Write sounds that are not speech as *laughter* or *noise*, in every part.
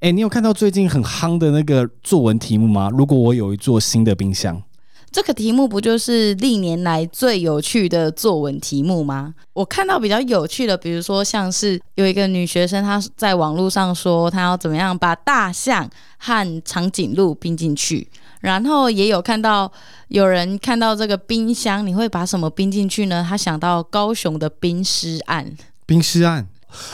哎，你有看到最近很夯的那个作文题目吗？如果我有一座新的冰箱，这个题目不就是历年来最有趣的作文题目吗？我看到比较有趣的，比如说像是有一个女学生，她在网络上说她要怎么样把大象和长颈鹿冰进去，然后也有看到有人看到这个冰箱，你会把什么冰进去呢？他想到高雄的冰尸案，冰尸案。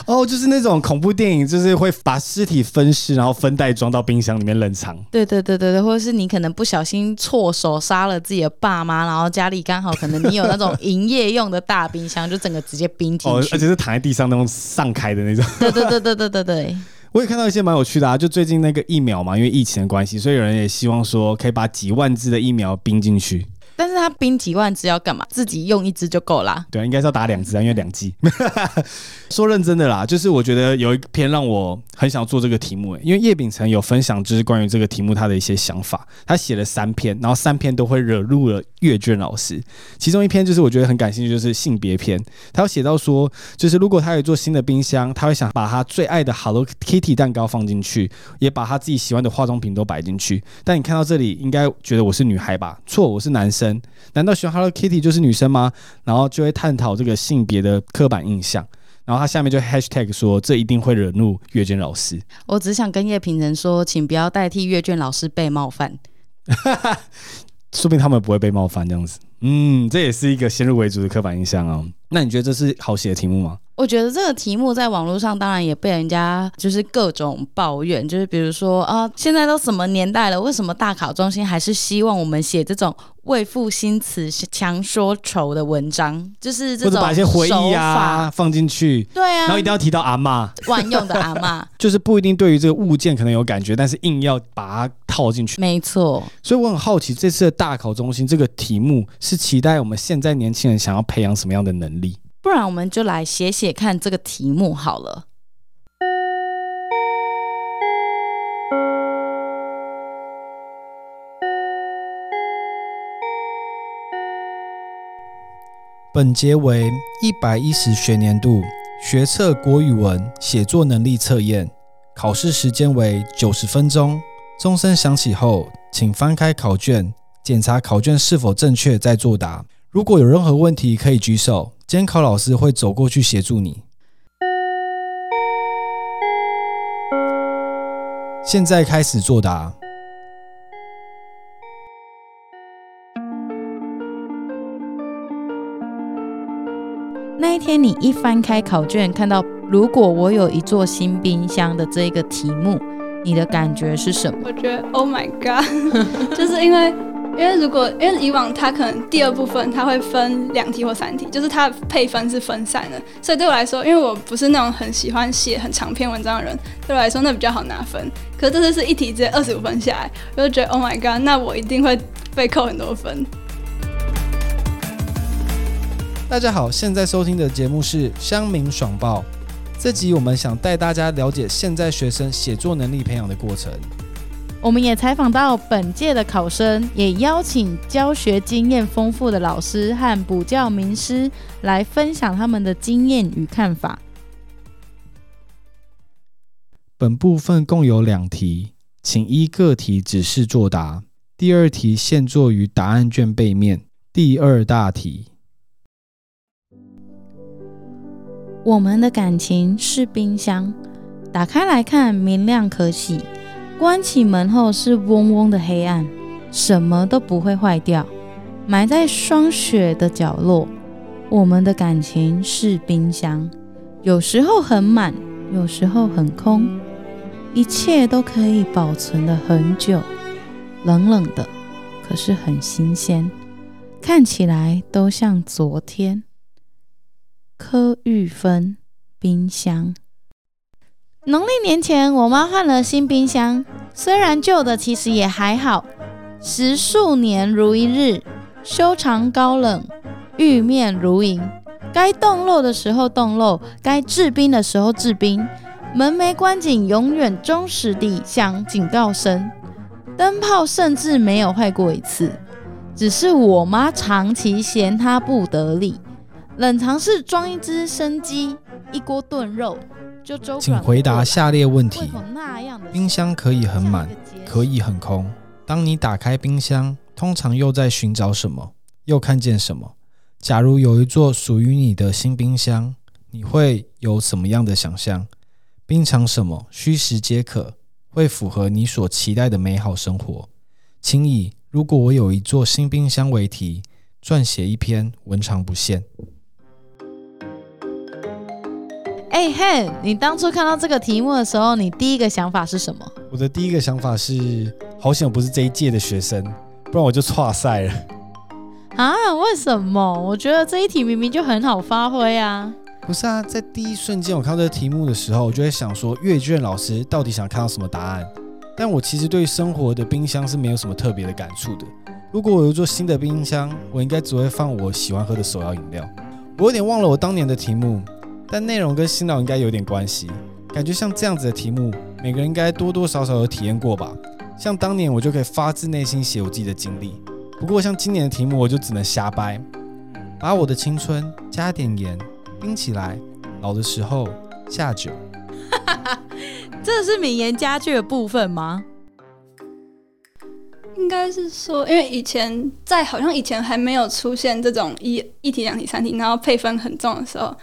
哦，就是那种恐怖电影，就是会把尸体分尸，然后分袋装到冰箱里面冷藏。对对对对对，或者是你可能不小心错手杀了自己的爸妈，然后家里刚好可能你有那种营业用的大冰箱，就整个直接冰进去，而且是躺在地上那种散开的那种。对对对对对对对。我也看到一些蛮有趣的啊，就最近那个疫苗嘛，因为疫情的关系，所以有人也希望说可以把几万支的疫苗冰进去。但是他冰几万只要干嘛？自己用一支就够啦。对，应该是要打两支啊，因为两剂。*laughs* 说认真的啦，就是我觉得有一篇让我很想做这个题目，因为叶秉成有分享，就是关于这个题目他的一些想法。他写了三篇，然后三篇都会惹怒了阅卷老师。其中一篇就是我觉得很感兴趣，就是性别篇。他有写到说，就是如果他有一座新的冰箱，他会想把他最爱的 Hello Kitty 蛋糕放进去，也把他自己喜欢的化妆品都摆进去。但你看到这里，应该觉得我是女孩吧？错，我是男生。难道喜欢 Hello Kitty 就是女生吗？然后就会探讨这个性别的刻板印象。然后他下面就 Hashtag 说，这一定会惹怒阅卷老师。我只想跟叶平人说，请不要代替阅卷老师被冒犯。*laughs* 说不定他们不会被冒犯这样子。嗯，这也是一个先入为主的刻板印象哦。那你觉得这是好写的题目吗？我觉得这个题目在网络上当然也被人家就是各种抱怨，就是比如说啊，现在都什么年代了，为什么大考中心还是希望我们写这种为赋新词强说愁的文章？就是这种把一些回忆啊放进去，对啊，然后一定要提到阿妈万用的阿妈，*laughs* 就是不一定对于这个物件可能有感觉，但是硬要把它套进去。没错，所以我很好奇，这次的大考中心这个题目是期待我们现在年轻人想要培养什么样的能力？不然我们就来写写看这个题目好了。本节为一百一十学年度学测国语文写作能力测验，考试时间为九十分钟。钟声响起后，请翻开考卷，检查考卷是否正确，再作答。如果有任何问题，可以举手。监考老师会走过去协助你。现在开始作答。那一天，你一翻开考卷，看到“如果我有一座新冰箱”的这个题目，你的感觉是什么？我觉得 “Oh my God”，*laughs* 就是因为。因为如果因为以往它可能第二部分它会分两题或三题，就是它配分是分散的，所以对我来说，因为我不是那种很喜欢写很长篇文章的人，对我来说那比较好拿分。可是这次是一题直接二十五分下来，我就觉得 Oh my God，那我一定会被扣很多分。大家好，现在收听的节目是乡民爽报，这集我们想带大家了解现在学生写作能力培养的过程。我们也采访到本届的考生，也邀请教学经验丰富的老师和补教名师来分享他们的经验与看法。本部分共有两题，请依个题指示作答。第二题现作于答案卷背面。第二大题：我们的感情是冰箱，打开来看，明亮可喜。关起门后是嗡嗡的黑暗，什么都不会坏掉。埋在霜雪的角落，我们的感情是冰箱，有时候很满，有时候很空，一切都可以保存的很久。冷冷的，可是很新鲜，看起来都像昨天。柯玉芬，冰箱。农历年前，我妈换了新冰箱，虽然旧的其实也还好。十数年如一日，修长高冷，玉面如银。该冻肉的时候冻肉，该制冰的时候制冰。门没关紧，永远忠实地响警告声。灯泡甚至没有坏过一次，只是我妈长期嫌它不得力。冷藏室装一只生鸡，一锅炖肉。请回答下列问题冰箱可以很满，可以很空。当你打开冰箱，通常又在寻找什么？又看见什么？假如有一座属于你的新冰箱，你会有什么样的想象？冰藏什么？虚实皆可，会符合你所期待的美好生活。请以“如果我有一座新冰箱”为题，撰写一篇文长不限。哎嘿，你当初看到这个题目的时候，你第一个想法是什么？我的第一个想法是，好险我不是这一届的学生，不然我就错赛了。啊？为什么？我觉得这一题明明就很好发挥啊！不是啊，在第一瞬间我看到这个题目的时候，我就在想说，阅卷老师到底想看到什么答案？但我其实对生活的冰箱是没有什么特别的感触的。如果我有一座新的冰箱，我应该只会放我喜欢喝的手摇饮料。我有点忘了我当年的题目，但内容跟新老应该有点关系。感觉像这样子的题目，每个人应该多多少少有体验过吧。像当年我就可以发自内心写我自己的经历。不过像今年的题目，我就只能瞎掰，把我的青春加点盐冰起来，老的时候下酒。*laughs* 这是名言佳句的部分吗？应该是说，因为以前在好像以前还没有出现这种一一题、两题、三题，然后配分很重的时候，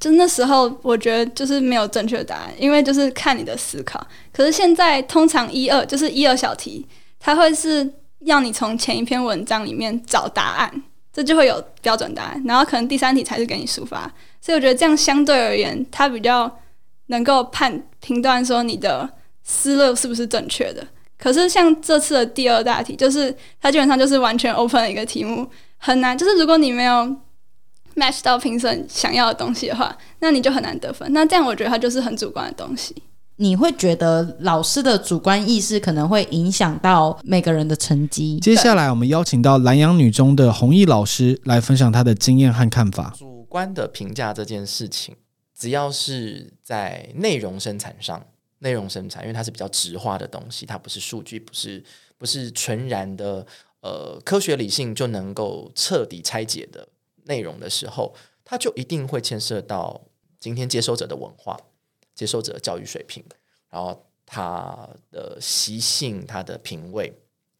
就那时候我觉得就是没有正确答案，因为就是看你的思考。可是现在通常一二就是一二小题，它会是要你从前一篇文章里面找答案，这就会有标准答案，然后可能第三题才是给你抒发。所以我觉得这样相对而言，它比较能够判评断说你的思路是不是正确的。可是像这次的第二大题，就是它基本上就是完全 open 的一个题目，很难。就是如果你没有 match 到评审想要的东西的话，那你就很难得分。那这样我觉得它就是很主观的东西。你会觉得老师的主观意识可能会影响到每个人的成绩。接下来我们邀请到南洋女中的弘毅老师来分享他的经验和看法。主观的评价这件事情，只要是在内容生产上，内容生产，因为它是比较直化的东西，它不是数据，不是不是纯然的呃科学理性就能够彻底拆解的内容的时候，它就一定会牵涉到今天接收者的文化、接收者的教育水平，然后他的习性、他的品味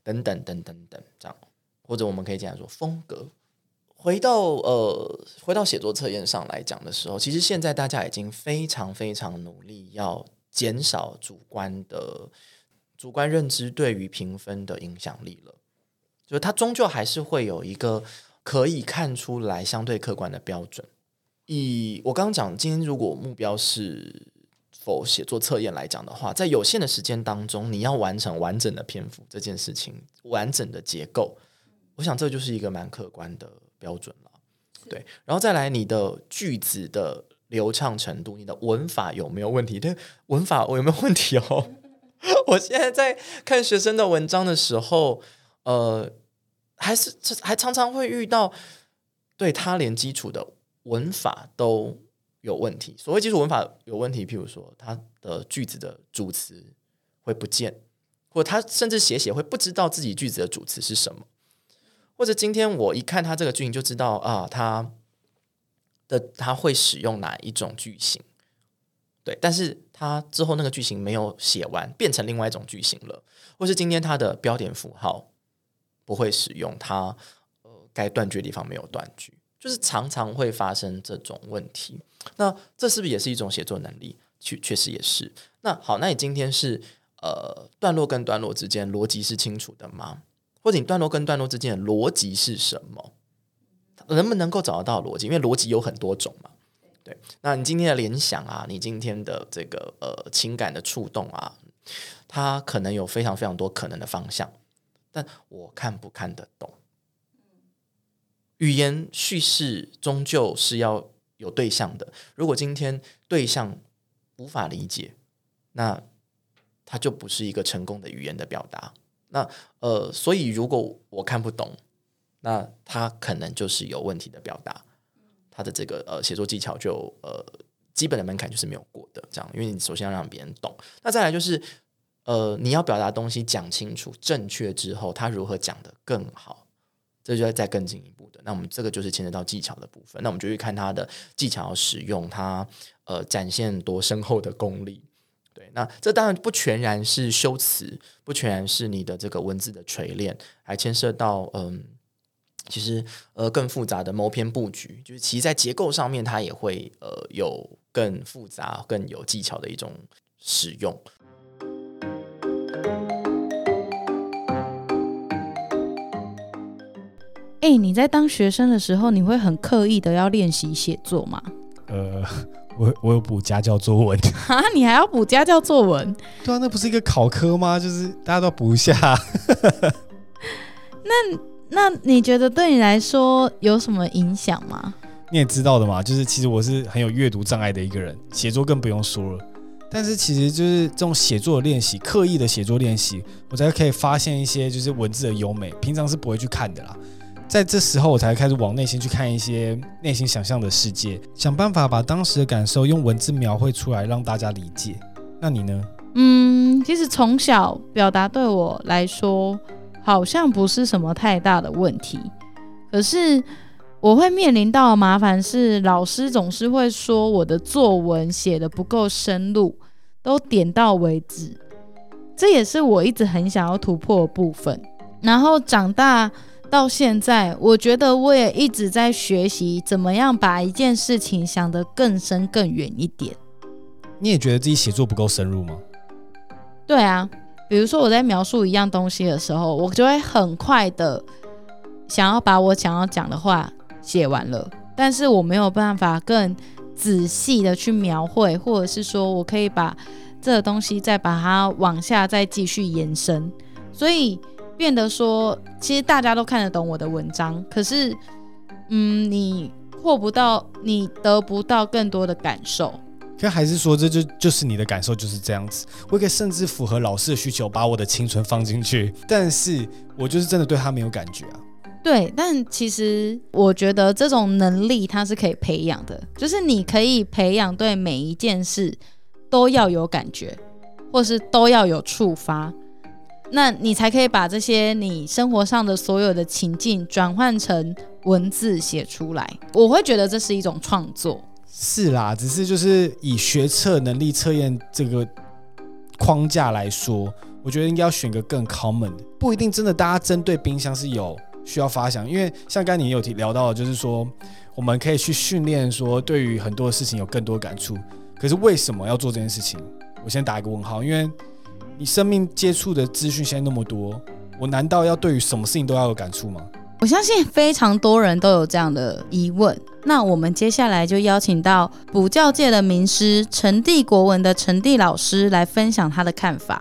等等等等等这样，或者我们可以这样说风格。回到呃，回到写作测验上来讲的时候，其实现在大家已经非常非常努力要减少主观的主观认知对于评分的影响力了。就是它终究还是会有一个可以看出来相对客观的标准。以我刚刚讲，今天如果目标是否写作测验来讲的话，在有限的时间当中，你要完成完整的篇幅这件事情，完整的结构，我想这就是一个蛮客观的标准了。对，然后再来你的句子的流畅程度，你的文法有没有问题？对，文法我有没有问题哦？*laughs* 我现在在看学生的文章的时候，呃，还是还常常会遇到对他连基础的文法都有问题。所谓基础文法有问题，譬如说他的句子的主词会不见，或他甚至写写会不知道自己句子的主词是什么。或者今天我一看他这个句型就知道啊，他的他会使用哪一种句型，对，但是他之后那个句型没有写完，变成另外一种句型了，或是今天他的标点符号不会使用，他呃该断句的地方没有断句，就是常常会发生这种问题。那这是不是也是一种写作能力？确确实也是。那好，那你今天是呃段落跟段落之间逻辑是清楚的吗？或者你段落跟段落之间的逻辑是什么？能不能够找得到逻辑？因为逻辑有很多种嘛。对，那你今天的联想啊，你今天的这个呃情感的触动啊，它可能有非常非常多可能的方向，但我看不看得懂？语言叙事终究是要有对象的。如果今天对象无法理解，那它就不是一个成功的语言的表达。那呃，所以如果我看不懂，那它可能就是有问题的表达，它的这个呃写作技巧就呃基本的门槛就是没有过的，这样，因为你首先要让别人懂，那再来就是呃你要表达东西讲清楚、正确之后，他如何讲的更好，这就要再更进一步的。那我们这个就是牵扯到技巧的部分，那我们就去看他的技巧使用，他呃展现多深厚的功力。对，那这当然不全然是修辞，不全然是你的这个文字的锤炼，还牵涉到嗯。其实，呃，更复杂的谋篇布局，就是其实在结构上面，它也会呃有更复杂、更有技巧的一种使用。哎，你在当学生的时候，你会很刻意的要练习写作吗？呃，*laughs* 我我有补家教作文 *laughs* 啊，你还要补家教作文？对啊，那不是一个考科吗？就是大家都补一下。*laughs* 那。那你觉得对你来说有什么影响吗？你也知道的嘛，就是其实我是很有阅读障碍的一个人，写作更不用说了。但是其实就是这种写作的练习，刻意的写作练习，我才可以发现一些就是文字的优美，平常是不会去看的啦。在这时候，我才开始往内心去看一些内心想象的世界，想办法把当时的感受用文字描绘出来，让大家理解。那你呢？嗯，其实从小表达对我来说。好像不是什么太大的问题，可是我会面临到的麻烦是，老师总是会说我的作文写的不够深入，都点到为止。这也是我一直很想要突破的部分。然后长大到现在，我觉得我也一直在学习怎么样把一件事情想得更深更远一点。你也觉得自己写作不够深入吗？对啊。比如说我在描述一样东西的时候，我就会很快的想要把我想要讲的话写完了，但是我没有办法更仔细的去描绘，或者是说我可以把这个东西再把它往下再继续延伸，所以变得说，其实大家都看得懂我的文章，可是，嗯，你获不到，你得不到更多的感受。可还是说，这就就是你的感受就是这样子。我可以甚至符合老师的需求，把我的青春放进去，但是我就是真的对他没有感觉啊。对，但其实我觉得这种能力它是可以培养的，就是你可以培养对每一件事都要有感觉，或是都要有触发，那你才可以把这些你生活上的所有的情境转换成文字写出来。我会觉得这是一种创作。是啦，只是就是以学测能力测验这个框架来说，我觉得应该要选个更 common 的，不一定真的大家针对冰箱是有需要发想，因为像刚才你有提聊到，就是说我们可以去训练说对于很多事情有更多感触，可是为什么要做这件事情？我先打一个问号，因为你生命接触的资讯现在那么多，我难道要对于什么事情都要有感触吗？我相信非常多人都有这样的疑问。那我们接下来就邀请到补教界的名师陈帝国文的陈帝老师来分享他的看法。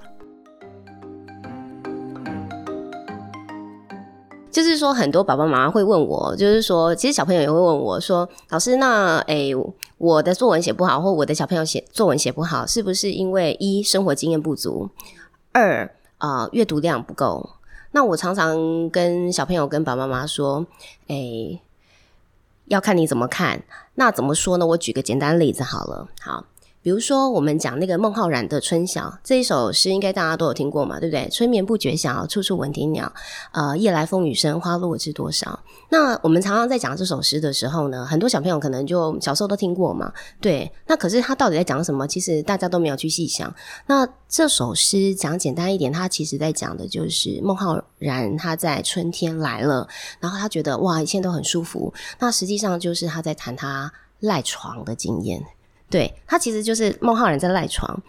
就是说，很多爸爸妈妈会问我，就是说，其实小朋友也会问我说：“老师，那诶，我的作文写不好，或我的小朋友写作文写不好，是不是因为一生活经验不足，二啊阅读量不够？”那我常常跟小朋友、跟爸爸妈妈说：“哎，要看你怎么看。那怎么说呢？我举个简单例子好了。好。”比如说，我们讲那个孟浩然的《春晓》这一首诗，应该大家都有听过嘛，对不对？春眠不觉晓，处处闻啼鸟。呃，夜来风雨声，花落知多少。那我们常常在讲这首诗的时候呢，很多小朋友可能就小时候都听过嘛，对。那可是他到底在讲什么？其实大家都没有去细想。那这首诗讲简单一点，他其实在讲的就是孟浩然他在春天来了，然后他觉得哇，一切都很舒服。那实际上就是他在谈他赖床的经验。对他其实就是孟浩然在赖床。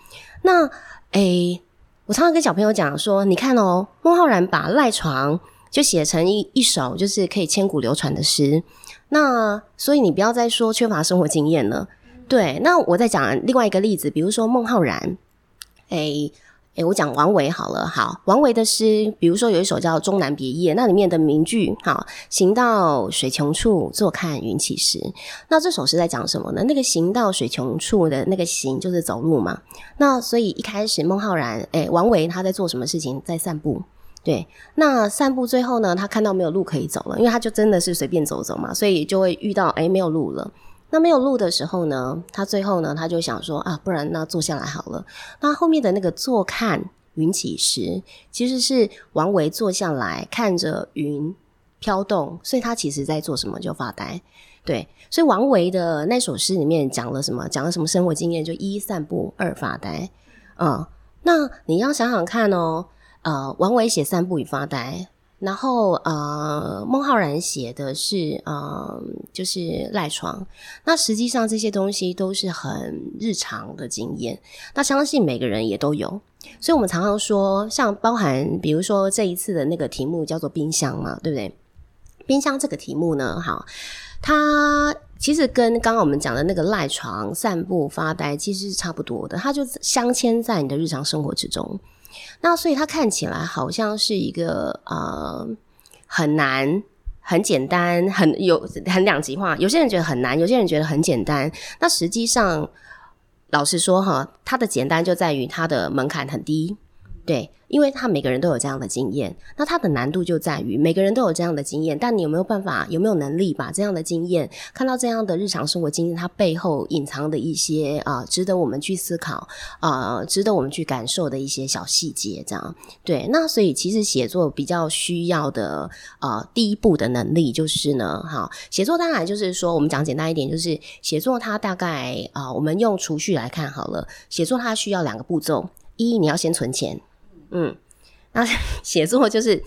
那诶，我常常跟小朋友讲说，你看哦，孟浩然把赖床就写成一一首就是可以千古流传的诗。那所以你不要再说缺乏生活经验了。对，那我再讲另外一个例子，比如说孟浩然，诶。诶，我讲王维好了，好，王维的诗，比如说有一首叫《终南别业》，那里面的名句，好，行到水穷处，坐看云起时。那这首诗在讲什么呢？那个行到水穷处的那个行，就是走路嘛。那所以一开始孟浩然，诶，王维他在做什么事情？在散步。对，那散步最后呢，他看到没有路可以走了，因为他就真的是随便走走嘛，所以就会遇到，诶，没有路了。那没有路的时候呢，他最后呢，他就想说啊，不然那坐下来好了。那后面的那个坐看云起时，其实是王维坐下来看着云飘动，所以他其实在做什么就发呆。对，所以王维的那首诗里面讲了什么？讲了什么生活经验？就一散步，二发呆。嗯，那你要想想看哦。呃，王维写散步与发呆，然后呃，孟浩然写的是呃，就是赖床。那实际上这些东西都是很日常的经验。那相信每个人也都有。所以我们常常说，像包含比如说这一次的那个题目叫做冰箱嘛，对不对？冰箱这个题目呢，好。它其实跟刚刚我们讲的那个赖床、散步、发呆其实是差不多的，它就镶嵌在你的日常生活之中。那所以它看起来好像是一个呃很难、很简单、很有很两极化。有些人觉得很难，有些人觉得很简单。那实际上，老实说哈，它的简单就在于它的门槛很低，对。因为他每个人都有这样的经验，那他的难度就在于每个人都有这样的经验，但你有没有办法，有没有能力把这样的经验看到这样的日常生活经验，它背后隐藏的一些啊，值得我们去思考啊，值得我们去感受的一些小细节，这样对。那所以其实写作比较需要的啊，第一步的能力就是呢，哈，写作当然就是说我们讲简单一点，就是写作它大概啊，我们用储蓄来看好了，写作它需要两个步骤，一你要先存钱。嗯，那 *laughs* 写作就是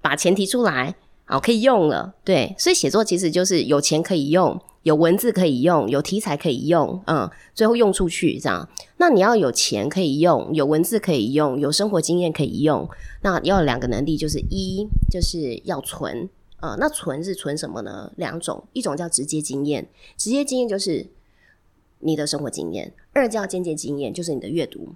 把钱提出来，好可以用了。对，所以写作其实就是有钱可以用，有文字可以用，有题材可以用，嗯，最后用出去这样。那你要有钱可以用，有文字可以用，有生活经验可以用。那要两个能力，就是一就是要存，呃，那存是存什么呢？两种，一种叫直接经验，直接经验就是你的生活经验；二叫间接经验，就是你的阅读。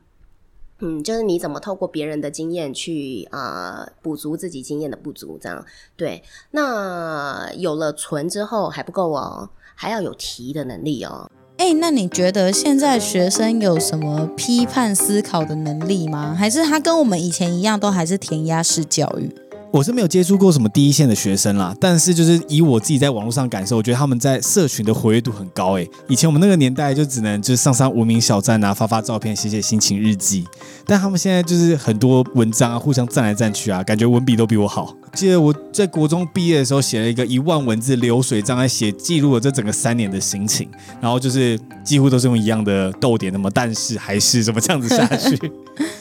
嗯，就是你怎么透过别人的经验去啊补足自己经验的不足，这样对。那有了存之后还不够哦，还要有提的能力哦。哎，那你觉得现在学生有什么批判思考的能力吗？还是他跟我们以前一样，都还是填鸭式教育？我是没有接触过什么第一线的学生啦，但是就是以我自己在网络上感受，我觉得他们在社群的活跃度很高诶。以前我们那个年代就只能就是上上无名小站啊，发发照片，写写心情日记，但他们现在就是很多文章啊，互相赞来赞去啊，感觉文笔都比我好。记得我在国中毕业的时候写了一个一万文字流水账来写，记录了这整个三年的心情，然后就是几乎都是用一样的逗点，那么但是还是怎么这样子下去。*laughs*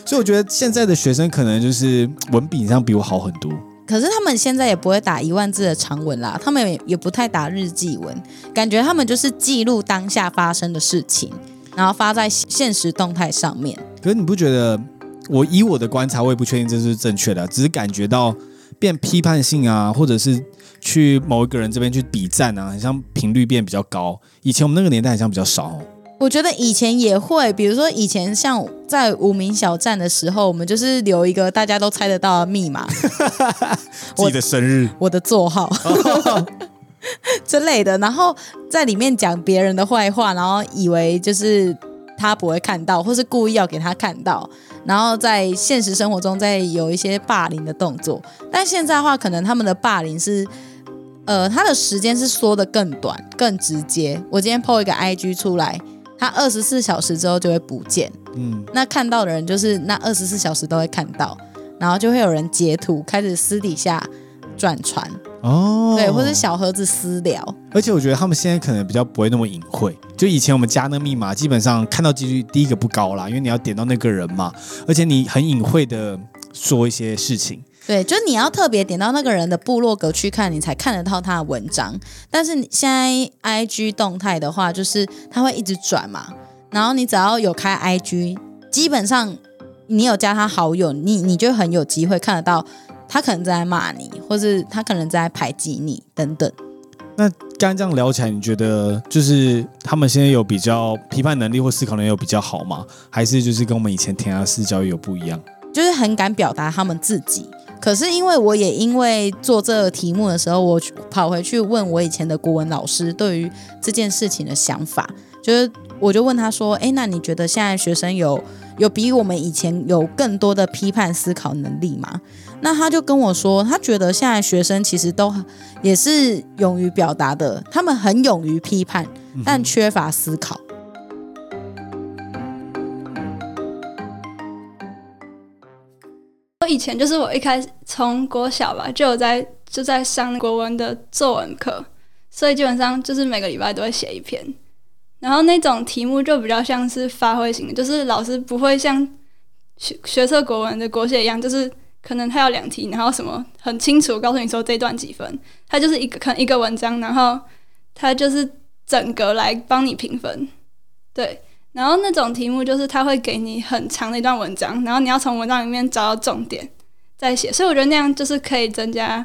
所以我觉得现在的学生可能就是文笔上比我好很多。可是他们现在也不会打一万字的长文啦，他们也也不太打日记文，感觉他们就是记录当下发生的事情，然后发在现实动态上面。可是你不觉得？我以我的观察，我也不确定这是正确的，只是感觉到变批判性啊，或者是去某一个人这边去比赞啊，好像频率变比较高。以前我们那个年代好像比较少。我觉得以前也会，比如说以前像在无名小站的时候，我们就是留一个大家都猜得到的密码，*laughs* 自己的生日、我的座号 *laughs* 之类的，然后在里面讲别人的坏话，然后以为就是他不会看到，或是故意要给他看到，然后在现实生活中再有一些霸凌的动作。但现在的话，可能他们的霸凌是，呃，他的时间是缩的更短、更直接。我今天 PO 一个 IG 出来。他二十四小时之后就会不见，嗯，那看到的人就是那二十四小时都会看到，然后就会有人截图开始私底下转传哦，对，或者小盒子私聊。而且我觉得他们现在可能比较不会那么隐晦，就以前我们加那密码，基本上看到几率第一个不高啦，因为你要点到那个人嘛，而且你很隐晦的说一些事情。对，就是你要特别点到那个人的部落格去看，你才看得到他的文章。但是你现在 I G 动态的话，就是他会一直转嘛，然后你只要有开 I G，基本上你有加他好友，你你就很有机会看得到他可能在骂你，或是他可能在排挤你等等。那刚刚这样聊起来，你觉得就是他们现在有比较批判能力或思考能力有比较好吗？还是就是跟我们以前填鸭式教育有不一样？就是很敢表达他们自己。可是因为我也因为做这个题目的时候，我跑回去问我以前的国文老师对于这件事情的想法，就是我就问他说：“哎，那你觉得现在学生有有比我们以前有更多的批判思考能力吗？”那他就跟我说，他觉得现在学生其实都也是勇于表达的，他们很勇于批判，但缺乏思考。以前就是我一开始从国小吧，就有在就在上国文的作文课，所以基本上就是每个礼拜都会写一篇。然后那种题目就比较像是发挥型的，就是老师不会像学学测国文的国写一样，就是可能他有两题，然后什么很清楚告诉你说这段几分，他就是一个可能一个文章，然后他就是整个来帮你评分，对。然后那种题目就是他会给你很长的一段文章，然后你要从文章里面找到重点再写，所以我觉得那样就是可以增加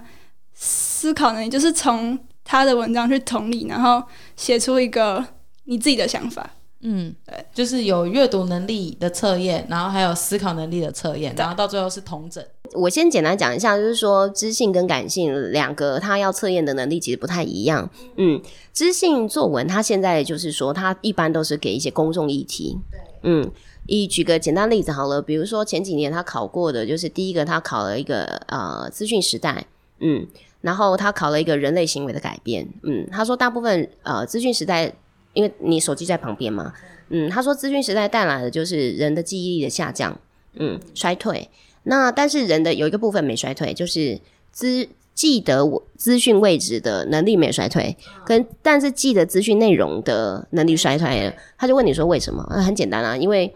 思考能力，就是从他的文章去同理，然后写出一个你自己的想法。嗯，对，就是有阅读能力的测验，然后还有思考能力的测验，然后到最后是同整。我先简单讲一下，就是说知性跟感性两个，它要测验的能力其实不太一样。嗯，知性作文它现在就是说，它一般都是给一些公众议题。嗯，以举个简单例子好了，比如说前几年他考过的，就是第一个他考了一个呃资讯时代，嗯，然后他考了一个人类行为的改变，嗯，他说大部分呃资讯时代。因为你手机在旁边嘛，嗯，他说资讯时代带来的就是人的记忆力的下降，嗯，衰退。那但是人的有一个部分没衰退，就是资记得我资讯位置的能力没衰退，跟但是记得资讯内容的能力衰退了。他就问你说为什么？那很简单啊，因为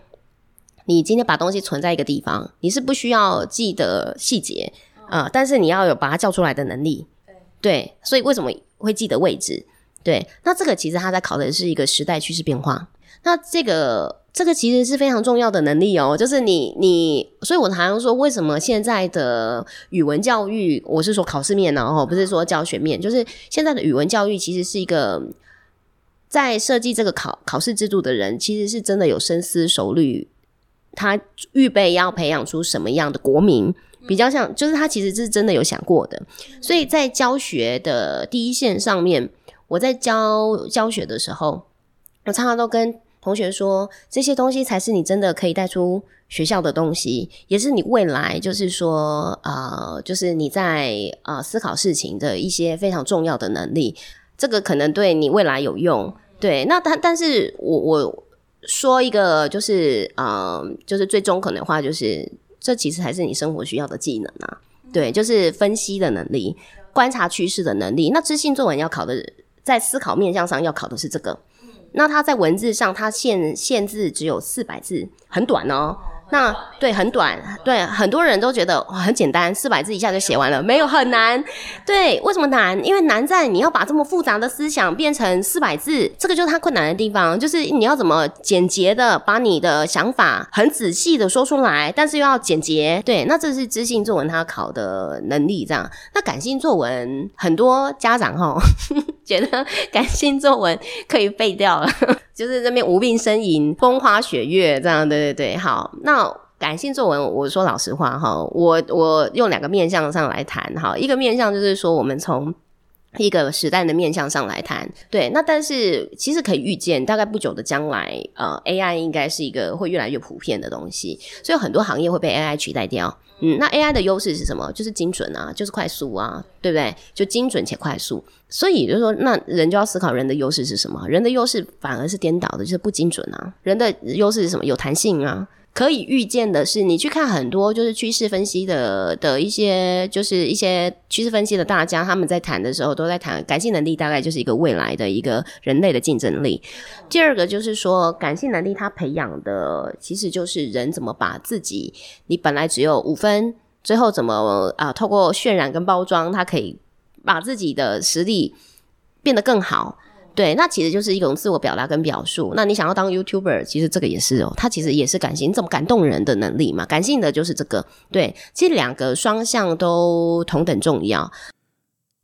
你今天把东西存在一个地方，你是不需要记得细节啊，但是你要有把它叫出来的能力，对，所以为什么会记得位置？对，那这个其实他在考的是一个时代趋势变化。那这个这个其实是非常重要的能力哦，就是你你，所以我常常说，为什么现在的语文教育，我是说考试面呢？哦，不是说教学面，就是现在的语文教育其实是一个在设计这个考考试制度的人，其实是真的有深思熟虑，他预备要培养出什么样的国民，比较像，就是他其实是真的有想过的。所以在教学的第一线上面。我在教教学的时候，我常常都跟同学说，这些东西才是你真的可以带出学校的东西，也是你未来就是说，呃，就是你在呃思考事情的一些非常重要的能力。这个可能对你未来有用。对，那但但是我我说一个就是，嗯，就是最终可能的话，就是这其实还是你生活需要的技能啊。对，就是分析的能力、观察趋势的能力。那知性作文要考的。在思考面向上要考的是这个，那它在文字上，它限限制只有四百字，很短哦。那对很短，对很多人都觉得很简单，四百字一下就写完了，没有很难。对，为什么难？因为难在你要把这么复杂的思想变成四百字，这个就是它困难的地方，就是你要怎么简洁的把你的想法很仔细的说出来，但是又要简洁。对，那这是知性作文它考的能力，这样。那感性作文，很多家长哈 *laughs* 觉得感性作文可以废掉了。*laughs* 就是这边无病呻吟、风花雪月这样，对对对，好。那感性作文，我说老实话哈，我我用两个面向上来谈哈。一个面向就是说，我们从一个时代的面向上来谈，对。那但是其实可以预见，大概不久的将来，呃，AI 应该是一个会越来越普遍的东西，所以很多行业会被 AI 取代掉。嗯，那 AI 的优势是什么？就是精准啊，就是快速啊，对不对？就精准且快速。所以就是说，那人就要思考人的优势是什么？人的优势反而是颠倒的，就是不精准啊。人的优势是什么？有弹性啊。可以预见的是，你去看很多就是趋势分析的的一些，就是一些趋势分析的大家，他们在谈的时候都在谈感性能力，大概就是一个未来的一个人类的竞争力。第二个就是说，感性能力它培养的其实就是人怎么把自己，你本来只有五分，最后怎么啊，透过渲染跟包装，它可以把自己的实力变得更好。对，那其实就是一种自我表达跟表述。那你想要当 YouTuber，其实这个也是哦，它其实也是感性，你怎么感动人的能力嘛？感性的就是这个。对，其实两个双向都同等重要。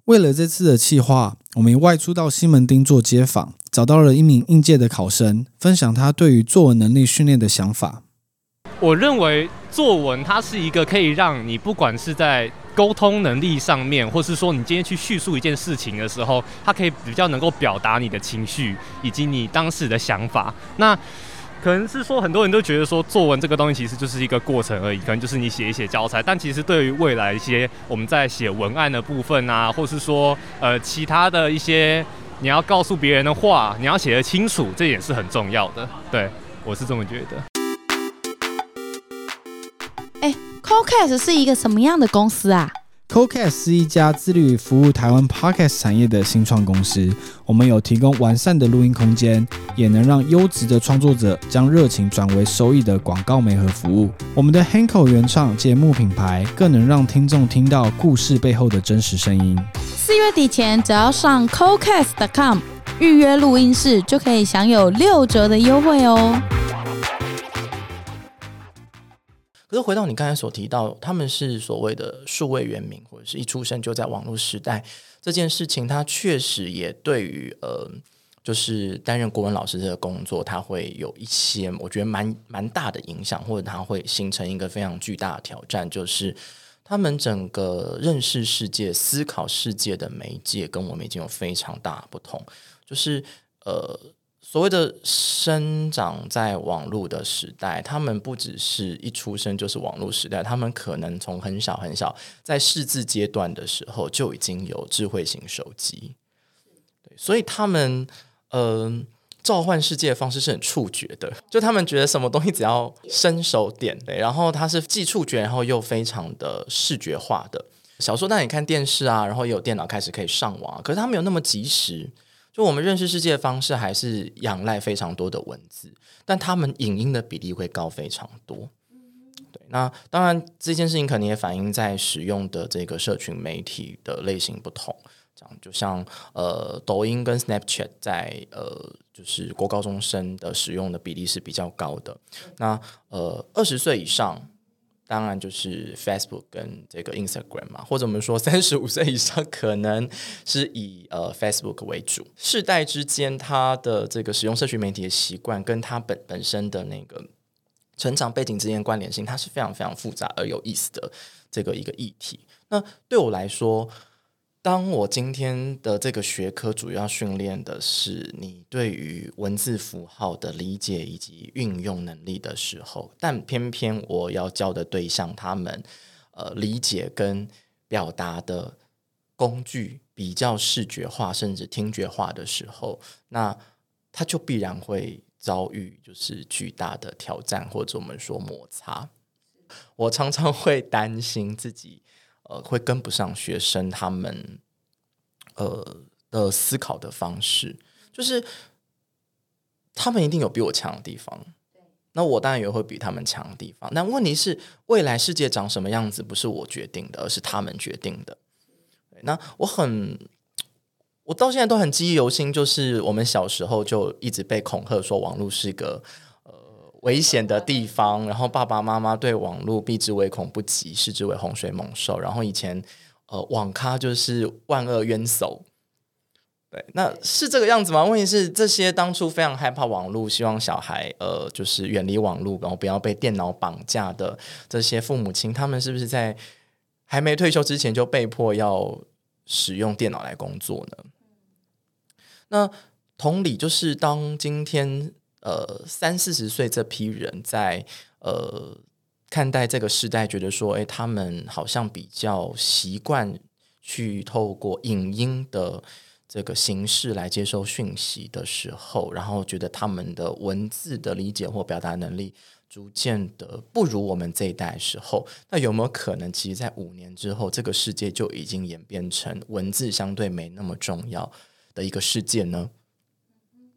为了这次的企划，我们外出到西门町做街访，找到了一名应届的考生，分享他对于作文能力训练的想法。我认为作文它是一个可以让你不管是在沟通能力上面，或是说你今天去叙述一件事情的时候，它可以比较能够表达你的情绪以及你当时的想法。那可能是说很多人都觉得说作文这个东西其实就是一个过程而已，可能就是你写一写教材。但其实对于未来一些我们在写文案的部分啊，或是说呃其他的一些你要告诉别人的话，你要写得清楚，这也是很重要的。对我是这么觉得。C o c a s 是一个什么样的公司啊 CoCast 是一家致力于服务台湾 Podcast 产业的新创公司。我们有提供完善的录音空间，也能让优质的创作者将热情转为收益的广告媒合服务。我们的 Hanko 原创节目品牌，更能让听众听到故事背后的真实声音。四月底前，只要上 CoCast.com 预约录音室，就可以享有六折的优惠哦。可是回到你刚才所提到，他们是所谓的数位原民，或者是一出生就在网络时代这件事情，它确实也对于呃，就是担任国文老师这个工作，它会有一些我觉得蛮蛮大的影响，或者它会形成一个非常巨大的挑战，就是他们整个认识世界、思考世界的媒介跟我们已经有非常大不同，就是呃。所谓的生长在网络的时代，他们不只是一出生就是网络时代，他们可能从很小很小，在识字阶段的时候就已经有智慧型手机，对，所以他们嗯召唤世界的方式是很触觉的，就他们觉得什么东西只要伸手点，的，然后它是既触觉，然后又非常的视觉化的。小时候，那你看电视啊，然后也有电脑开始可以上网，可是它没有那么及时。就我们认识世界的方式，还是仰赖非常多的文字，但他们影音的比例会高非常多。对，那当然这件事情可能也反映在使用的这个社群媒体的类型不同。这样，就像呃，抖音跟 Snapchat 在呃，就是国高中生的使用的比例是比较高的。那呃，二十岁以上。当然就是 Facebook 跟这个 Instagram 嘛，或者我们说 *laughs* 三十五岁以上，可能是以呃 Facebook 为主。世代之间，它的这个使用社群媒体的习惯，跟它本本身的那个成长背景之间关联性，它是非常非常复杂而有意思的这个一个议题。那对我来说。当我今天的这个学科主要训练的是你对于文字符号的理解以及运用能力的时候，但偏偏我要教的对象，他们呃理解跟表达的工具比较视觉化甚至听觉化的时候，那他就必然会遭遇就是巨大的挑战，或者我们说摩擦。我常常会担心自己。会跟不上学生他们呃的思考的方式，就是他们一定有比我强的地方，那我当然也会比他们强的地方。但问题是，未来世界长什么样子不是我决定的，而是他们决定的。那我很，我到现在都很记忆犹新，就是我们小时候就一直被恐吓说网络是一个。危险的地方，然后爸爸妈妈对网络避之唯恐不及，视之为洪水猛兽。然后以前，呃，网咖就是万恶冤首。对，那是这个样子吗？问题是，这些当初非常害怕网络，希望小孩呃，就是远离网络，然后不要被电脑绑架的这些父母亲，他们是不是在还没退休之前就被迫要使用电脑来工作呢？那同理，就是当今天。呃，三四十岁这批人在呃看待这个时代，觉得说，哎，他们好像比较习惯去透过影音的这个形式来接收讯息的时候，然后觉得他们的文字的理解或表达能力逐渐的不如我们这一代时候，那有没有可能，其实，在五年之后，这个世界就已经演变成文字相对没那么重要的一个世界呢？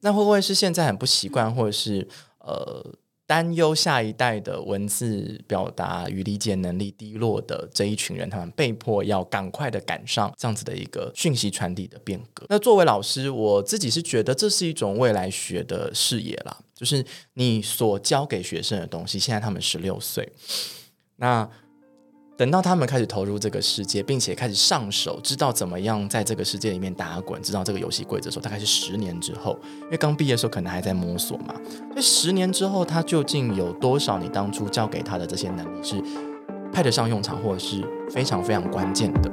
那会不会是现在很不习惯，或者是呃担忧下一代的文字表达与理解能力低落的这一群人，他们被迫要赶快的赶上这样子的一个讯息传递的变革？那作为老师，我自己是觉得这是一种未来学的视野啦，就是你所教给学生的东西，现在他们十六岁，那。等到他们开始投入这个世界，并且开始上手，知道怎么样在这个世界里面打滚，知道这个游戏规则的时候，大概是十年之后。因为刚毕业的时候可能还在摸索嘛，所以十年之后，他究竟有多少你当初教给他的这些能力是派得上用场，或者是非常非常关键的？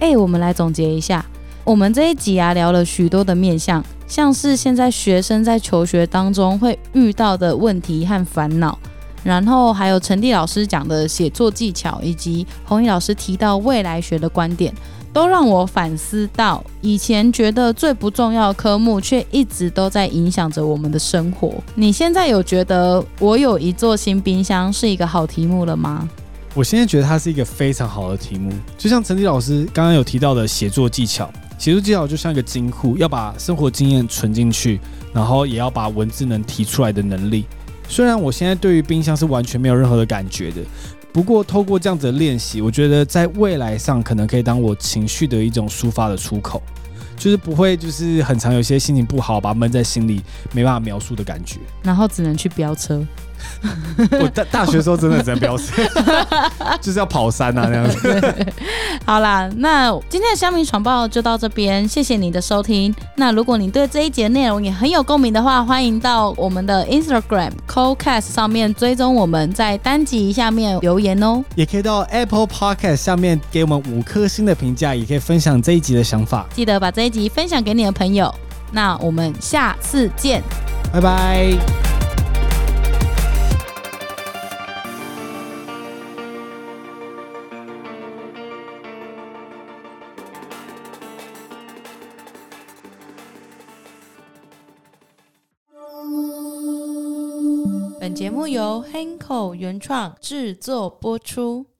哎，我们来总结一下，我们这一集啊聊了许多的面向，像是现在学生在求学当中会遇到的问题和烦恼。然后还有陈蒂老师讲的写作技巧，以及红衣老师提到未来学的观点，都让我反思到以前觉得最不重要的科目，却一直都在影响着我们的生活。你现在有觉得我有一座新冰箱是一个好题目了吗？我现在觉得它是一个非常好的题目，就像陈迪老师刚刚有提到的写作技巧，写作技巧就像一个金库，要把生活经验存进去，然后也要把文字能提出来的能力。虽然我现在对于冰箱是完全没有任何的感觉的，不过透过这样子的练习，我觉得在未来上可能可以当我情绪的一种抒发的出口，就是不会就是很常有些心情不好，把闷在心里，没办法描述的感觉。然后只能去飙车。*laughs* 我大大学时候真的只能飙车，*laughs* 就是要跑山啊那样子。好啦，那今天的乡民闯报就到这边，谢谢你的收听。那如果你对这一节内容也很有共鸣的话，欢迎到我们的 Instagram CoCast 上面追踪我们，在单集下面留言哦。也可以到 Apple Podcast 下面给我们五颗星的评价，也可以分享这一集的想法。记得把这一集分享给你的朋友。那我们下次见。拜拜。节目由 Hanco 原创制作播出。